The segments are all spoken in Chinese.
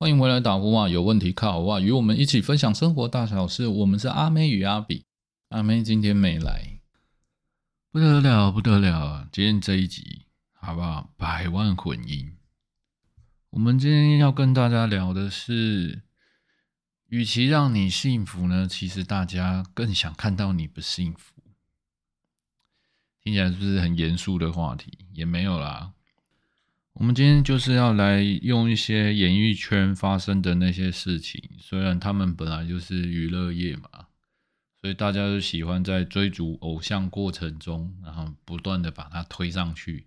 欢迎回来打呼啊！有问题靠我啊！与我们一起分享生活大小事。我们是阿妹与阿比，阿妹今天没来，不得了，不得了！今天这一集好不好？百万混音。我们今天要跟大家聊的是，与其让你幸福呢，其实大家更想看到你不幸福。听起来是不是很严肃的话题？也没有啦。我们今天就是要来用一些演艺圈发生的那些事情，虽然他们本来就是娱乐业嘛，所以大家都喜欢在追逐偶像过程中，然后不断的把它推上去。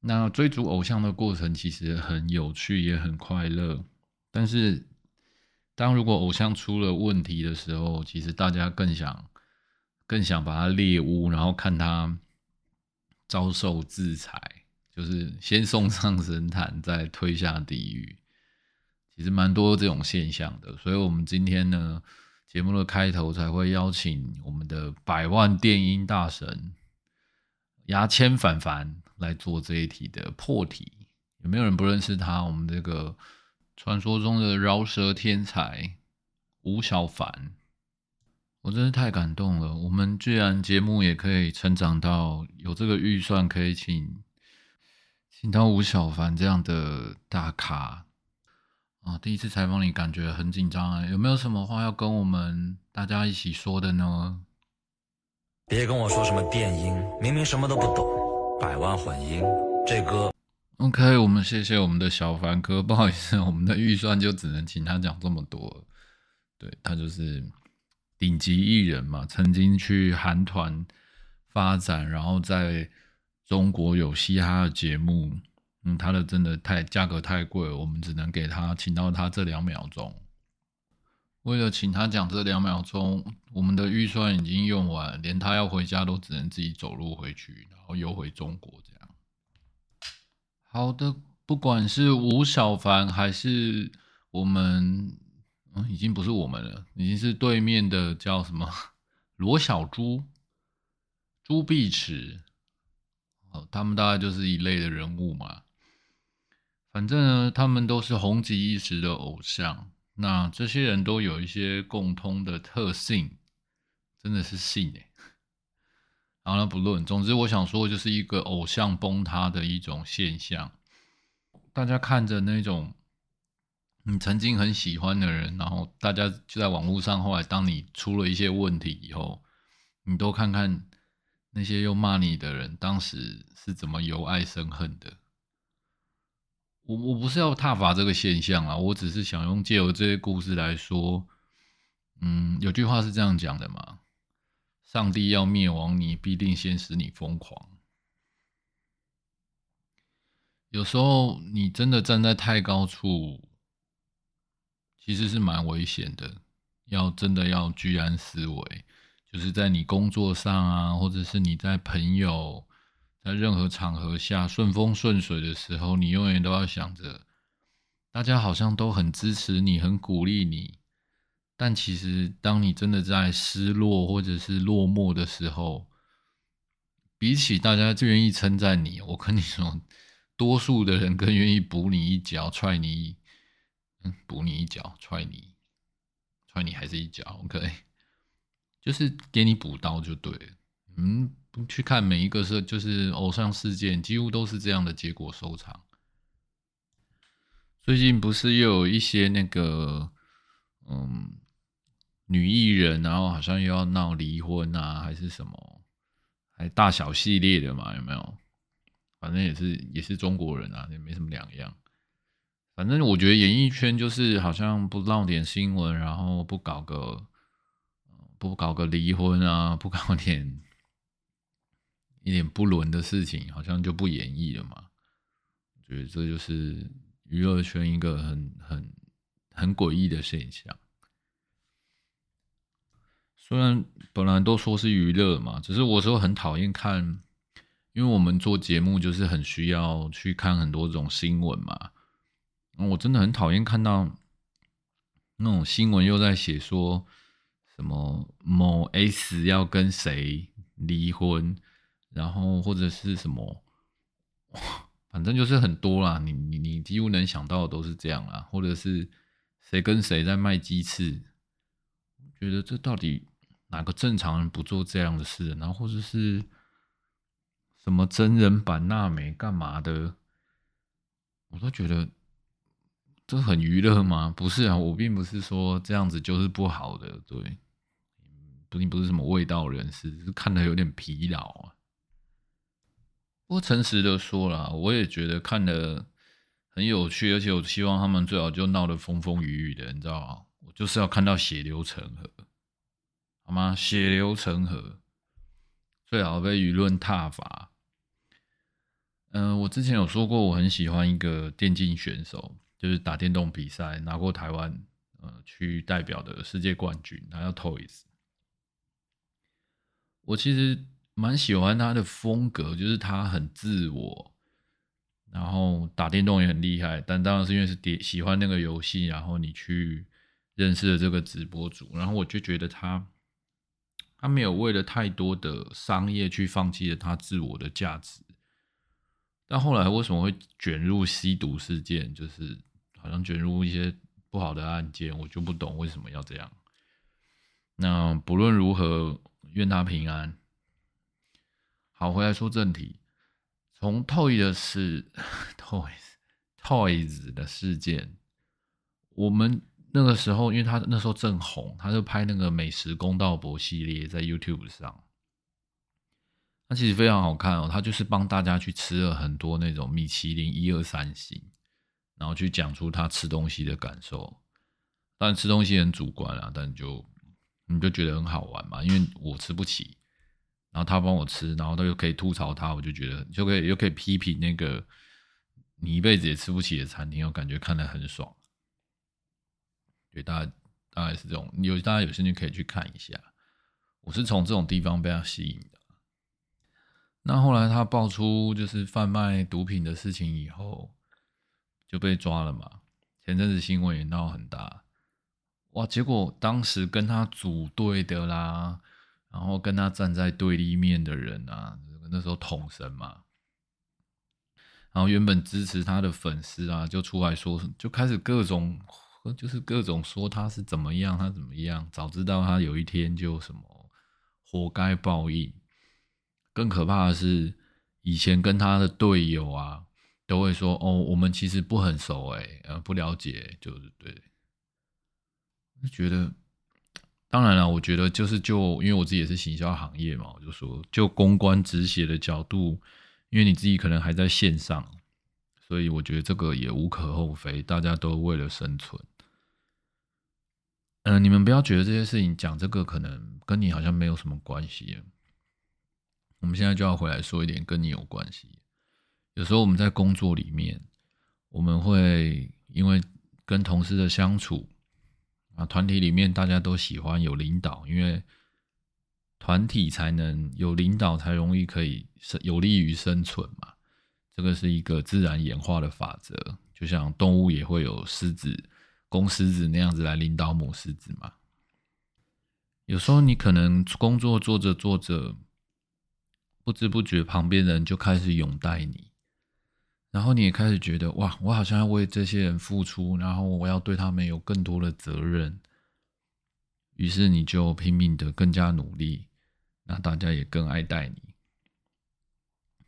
那追逐偶像的过程其实很有趣，也很快乐。但是，当如果偶像出了问题的时候，其实大家更想。更想把他猎污，然后看他遭受制裁，就是先送上神坛，再推下地狱。其实蛮多这种现象的，所以我们今天呢，节目的开头才会邀请我们的百万电音大神牙签凡凡来做这一题的破题。有没有人不认识他？我们这个传说中的饶舌天才吴小凡。我真是太感动了！我们居然节目也可以成长到有这个预算，可以请请到吴小凡这样的大咖啊！第一次采访你，感觉很紧张啊！有没有什么话要跟我们大家一起说的呢？别跟我说什么电音，明明什么都不懂。百万混音，这歌 OK，我们谢谢我们的小凡哥，不好意思，我们的预算就只能请他讲这么多。对他就是。顶级艺人嘛，曾经去韩团发展，然后在中国有嘻哈的节目，嗯，他的真的太价格太贵，我们只能给他请到他这两秒钟。为了请他讲这两秒钟，我们的预算已经用完，连他要回家都只能自己走路回去，然后又回中国这样。好的，不管是吴小凡还是我们。嗯已经不是我们了，已经是对面的叫什么罗小猪、朱碧池，他们大概就是一类的人物嘛。反正呢，他们都是红极一时的偶像。那这些人都有一些共通的特性，真的是信哎。好了，不论，总之我想说，就是一个偶像崩塌的一种现象。大家看着那种。你曾经很喜欢的人，然后大家就在网络上。后来，当你出了一些问题以后，你都看看那些又骂你的人，当时是怎么由爱生恨的。我我不是要挞伐这个现象啊，我只是想用借由这些故事来说，嗯，有句话是这样讲的嘛：上帝要灭亡你，必定先使你疯狂。有时候你真的站在太高处。其实是蛮危险的，要真的要居安思危，就是在你工作上啊，或者是你在朋友在任何场合下顺风顺水的时候，你永远都要想着，大家好像都很支持你，很鼓励你，但其实当你真的在失落或者是落寞的时候，比起大家最愿意称赞你，我跟你说，多数的人更愿意补你一脚，踹你。嗯补你一脚，踹你，踹你还是一脚，OK，就是给你补刀就对了。嗯，去看每一个是就是偶像事件，几乎都是这样的结果收场。最近不是又有一些那个嗯女艺人，然后好像又要闹离婚啊，还是什么，还大小系列的嘛？有没有？反正也是也是中国人啊，也没什么两样。反正我觉得演艺圈就是好像不闹点新闻，然后不搞个不搞个离婚啊，不搞点一点不伦的事情，好像就不演绎了嘛。我觉得这就是娱乐圈一个很很很诡异的现象。虽然本来都说是娱乐嘛，只是我说很讨厌看，因为我们做节目就是很需要去看很多种新闻嘛。我真的很讨厌看到那种新闻，又在写说什么某 S 要跟谁离婚，然后或者是什么反正就是很多啦，你你你几乎能想到的都是这样啦，或者是谁跟谁在卖鸡翅，觉得这到底哪个正常人不做这样的事？然后或者是什么真人版娜美干嘛的，我都觉得这很娱乐吗？不是啊，我并不是说这样子就是不好的，对，并不是什么味道人士，只是看的有点疲劳啊。不过诚实的说啦，我也觉得看的很有趣，而且我希望他们最好就闹得风风雨雨的，你知道吗？我就是要看到血流成河，好吗？血流成河，最好被舆论踏伐。嗯，我之前有说过，我很喜欢一个电竞选手，就是打电动比赛拿过台湾呃区代表的世界冠军，他叫 Toys。我其实。蛮喜欢他的风格，就是他很自我，然后打电动也很厉害。但当然是因为是点喜欢那个游戏，然后你去认识了这个直播主，然后我就觉得他他没有为了太多的商业去放弃了他自我的价值。但后来为什么会卷入吸毒事件，就是好像卷入一些不好的案件，我就不懂为什么要这样。那不论如何，愿他平安。好，回来说正题。从 Toy 的事，Toys Toys 的事件，我们那个时候，因为他那时候正红，他就拍那个美食公道博系列在 YouTube 上，他其实非常好看哦。他就是帮大家去吃了很多那种米其林一二三星，然后去讲出他吃东西的感受。但吃东西很主观啊，但就你就觉得很好玩嘛，因为我吃不起。然后他帮我吃，然后他又可以吐槽他，我就觉得就可以又可以批评那个你一辈子也吃不起的餐厅，我感觉看得很爽。对，大家大概是这种，有大家有兴趣可以去看一下。我是从这种地方被他吸引的。那后来他爆出就是贩卖毒品的事情以后，就被抓了嘛。前阵子新闻也闹很大，哇！结果当时跟他组队的啦。然后跟他站在对立面的人啊，那时候统神嘛，然后原本支持他的粉丝啊，就出来说，就开始各种，就是各种说他是怎么样，他怎么样，早知道他有一天就什么活该报应。更可怕的是，以前跟他的队友啊，都会说，哦，我们其实不很熟，哎，呃，不了解，就是对，觉得。当然了，我觉得就是就因为我自己也是行销行业嘛，我就说就公关止血的角度，因为你自己可能还在线上，所以我觉得这个也无可厚非，大家都为了生存。嗯，你们不要觉得这些事情讲这个可能跟你好像没有什么关系。我们现在就要回来说一点跟你有关系。有时候我们在工作里面，我们会因为跟同事的相处。啊，团体里面大家都喜欢有领导，因为团体才能有领导，才容易可以生有利于生存嘛。这个是一个自然演化的法则，就像动物也会有狮子、公狮子那样子来领导母狮子嘛。有时候你可能工作做着做着，不知不觉旁边人就开始拥戴你。然后你也开始觉得哇，我好像要为这些人付出，然后我要对他们有更多的责任。于是你就拼命的更加努力，那大家也更爱戴你。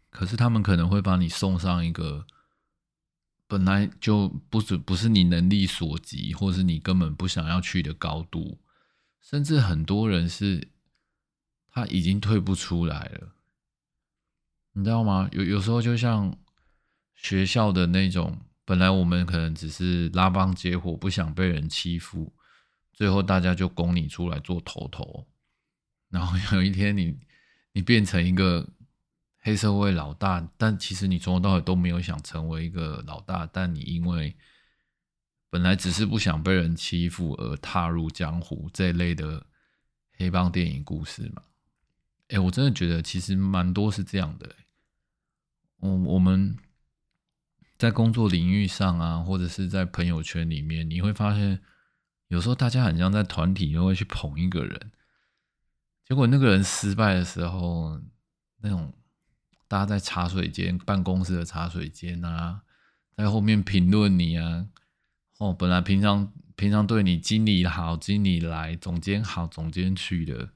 可是他们可能会把你送上一个本来就不是不是你能力所及，或是你根本不想要去的高度，甚至很多人是他已经退不出来了，你知道吗？有有时候就像。学校的那种，本来我们可能只是拉帮结伙，不想被人欺负，最后大家就拱你出来做头头，然后有一天你 你变成一个黑社会老大，但其实你从头到尾都没有想成为一个老大，但你因为本来只是不想被人欺负而踏入江湖这一类的黑帮电影故事嘛？哎，我真的觉得其实蛮多是这样的，嗯，我们。在工作领域上啊，或者是在朋友圈里面，你会发现，有时候大家很像在团体都会去捧一个人，结果那个人失败的时候，那种大家在茶水间、办公室的茶水间啊，在后面评论你啊，哦，本来平常平常对你经理好、经理来、总监好、总监去的，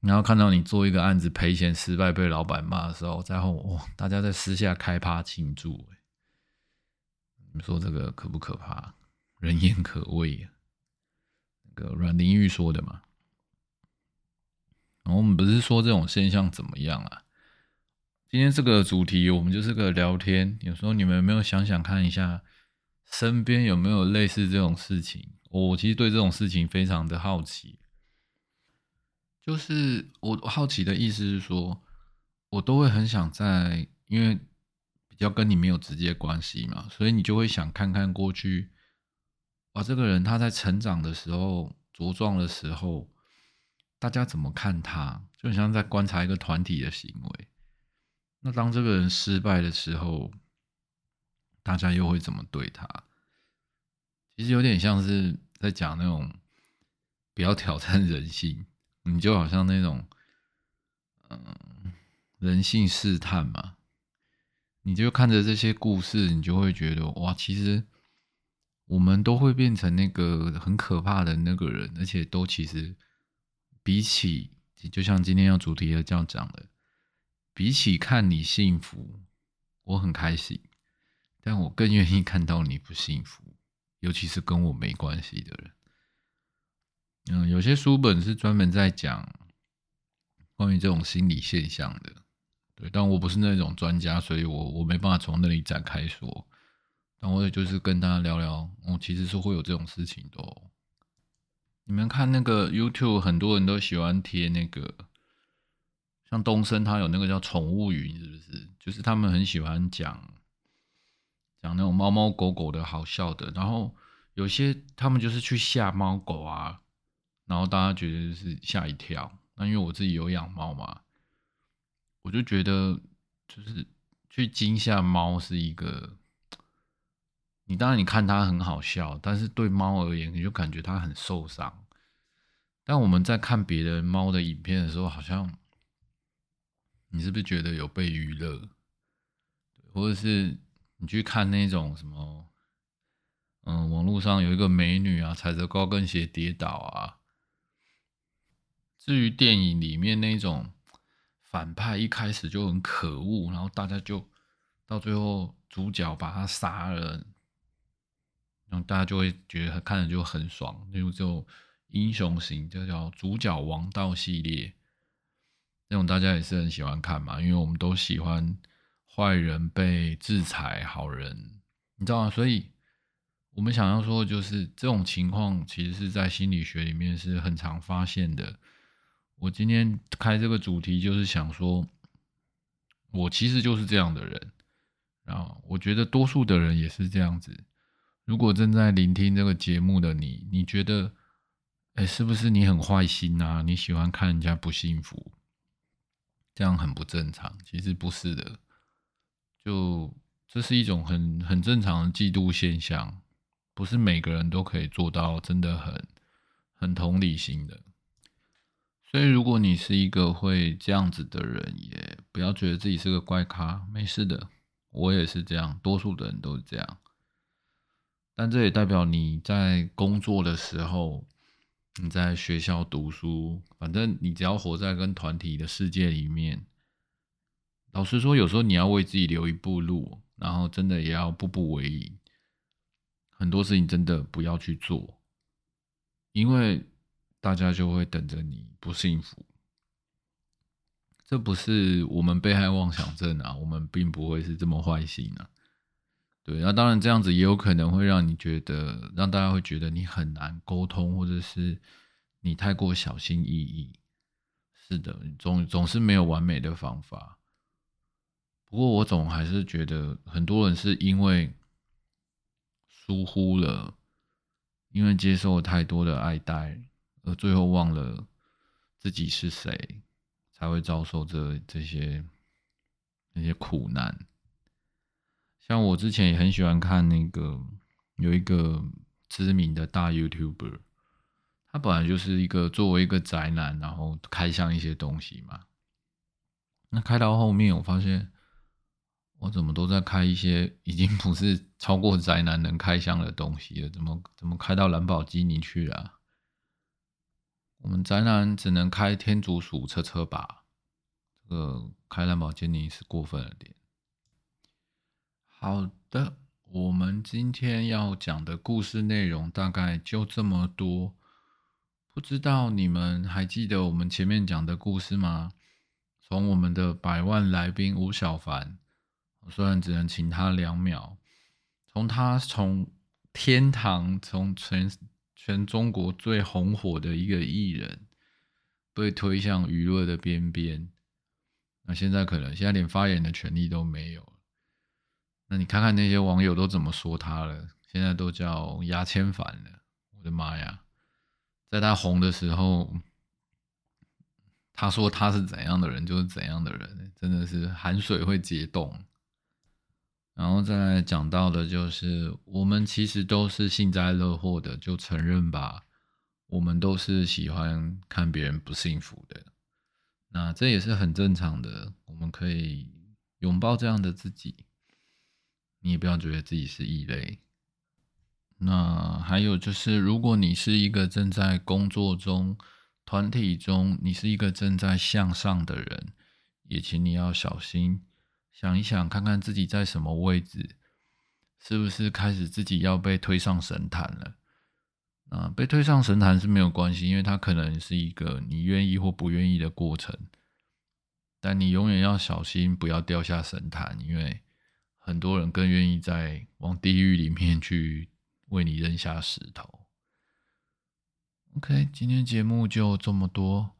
然后看到你做一个案子赔钱失败被老板骂的时候，在后哇，大家在私下开趴庆祝，你说这个可不可怕？人言可畏！那个阮玲玉说的嘛。我们不是说这种现象怎么样啊？今天这个主题我们就是个聊天，有时候你们有没有想想看一下，身边有没有类似这种事情？我其实对这种事情非常的好奇。就是我好奇的意思是说，我都会很想在，因为要跟你没有直接关系嘛，所以你就会想看看过去。啊，这个人他在成长的时候、茁壮的时候，大家怎么看他？就很像在观察一个团体的行为。那当这个人失败的时候，大家又会怎么对他？其实有点像是在讲那种不要挑战人性，你就好像那种嗯人性试探嘛。你就看着这些故事，你就会觉得哇，其实。我们都会变成那个很可怕的那个人，而且都其实比起，就像今天要主题的这样讲的，比起看你幸福，我很开心，但我更愿意看到你不幸福，尤其是跟我没关系的人。嗯，有些书本是专门在讲关于这种心理现象的，对，但我不是那种专家，所以我我没办法从那里展开说。但我也就是跟大家聊聊，哦，其实是会有这种事情的。哦你们看那个 YouTube，很多人都喜欢贴那个，像东升他有那个叫宠物云，是不是？就是他们很喜欢讲讲那种猫猫狗狗的好笑的，然后有些他们就是去吓猫狗啊，然后大家觉得就是吓一跳。那因为我自己有养猫嘛，我就觉得就是去惊吓猫是一个。你当然你看它很好笑，但是对猫而言，你就感觉它很受伤。但我们在看别的猫的影片的时候，好像你是不是觉得有被娱乐？或者是你去看那种什么，嗯，网络上有一个美女啊，踩着高跟鞋跌倒啊。至于电影里面那种反派一开始就很可恶，然后大家就到最后主角把他杀了。然后大家就会觉得看着就很爽，例如这种英雄型，就叫主角王道系列，那种大家也是很喜欢看嘛，因为我们都喜欢坏人被制裁，好人，你知道吗？所以我们想要说，就是这种情况，其实是在心理学里面是很常发现的。我今天开这个主题，就是想说，我其实就是这样的人，然后我觉得多数的人也是这样子。如果正在聆听这个节目的你，你觉得，哎，是不是你很坏心啊？你喜欢看人家不幸福，这样很不正常。其实不是的，就这是一种很很正常的嫉妒现象，不是每个人都可以做到，真的很很同理心的。所以，如果你是一个会这样子的人，也不要觉得自己是个怪咖，没事的。我也是这样，多数的人都是这样。但这也代表你在工作的时候，你在学校读书，反正你只要活在跟团体的世界里面，老实说，有时候你要为自己留一步路，然后真的也要步步为营。很多事情真的不要去做，因为大家就会等着你不幸福。这不是我们被害妄想症啊，我们并不会是这么坏心啊。对，那当然这样子也有可能会让你觉得，让大家会觉得你很难沟通，或者是你太过小心翼翼。是的，总总是没有完美的方法。不过我总还是觉得，很多人是因为疏忽了，因为接受了太多的爱戴，最后忘了自己是谁，才会遭受这这些那些苦难。像我之前也很喜欢看那个有一个知名的大 YouTuber，他本来就是一个作为一个宅男，然后开箱一些东西嘛。那开到后面，我发现我怎么都在开一些已经不是超过宅男能开箱的东西了，怎么怎么开到兰博基尼去了？我们宅男只能开天竺鼠车车吧？这个开兰博基尼是过分了点。好的，我们今天要讲的故事内容大概就这么多。不知道你们还记得我们前面讲的故事吗？从我们的百万来宾吴小凡，虽然只能请他两秒，从他从天堂，从全全中国最红火的一个艺人，被推向娱乐的边边，那现在可能现在连发言的权利都没有那你看看那些网友都怎么说他了？现在都叫牙签凡了，我的妈呀！在他红的时候，他说他是怎样的人就是怎样的人，真的是含水会结冻。然后再讲到的就是，我们其实都是幸灾乐祸的，就承认吧。我们都是喜欢看别人不幸福的，那这也是很正常的。我们可以拥抱这样的自己，你也不要觉得自己是异类。那还有就是，如果你是一个正在工作中、团体中，你是一个正在向上的人，也请你要小心，想一想，看看自己在什么位置，是不是开始自己要被推上神坛了？啊，被推上神坛是没有关系，因为它可能是一个你愿意或不愿意的过程，但你永远要小心，不要掉下神坛，因为很多人更愿意在往地狱里面去。为你扔下石头。OK，今天节目就这么多。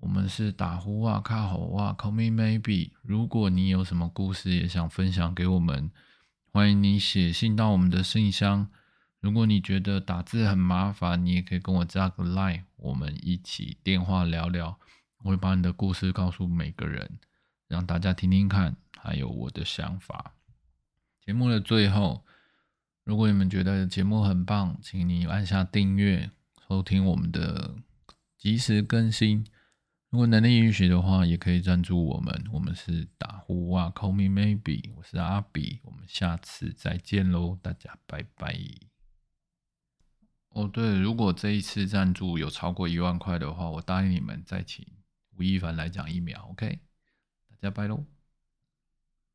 我们是打呼哇卡吼哇，Call me maybe。如果你有什么故事也想分享给我们，欢迎你写信到我们的信箱。如果你觉得打字很麻烦，你也可以跟我加个 line，我们一起电话聊聊。我会把你的故事告诉每个人，让大家听听看，还有我的想法。节目的最后。如果你们觉得节目很棒，请你按下订阅，收听我们的及时更新。如果能力允许的话，也可以赞助我们。我们是打呼哇，Call me maybe，我是阿比，我们下次再见喽，大家拜拜。哦，对，如果这一次赞助有超过一万块的话，我答应你们再请吴亦凡来讲一秒，OK？大家拜喽。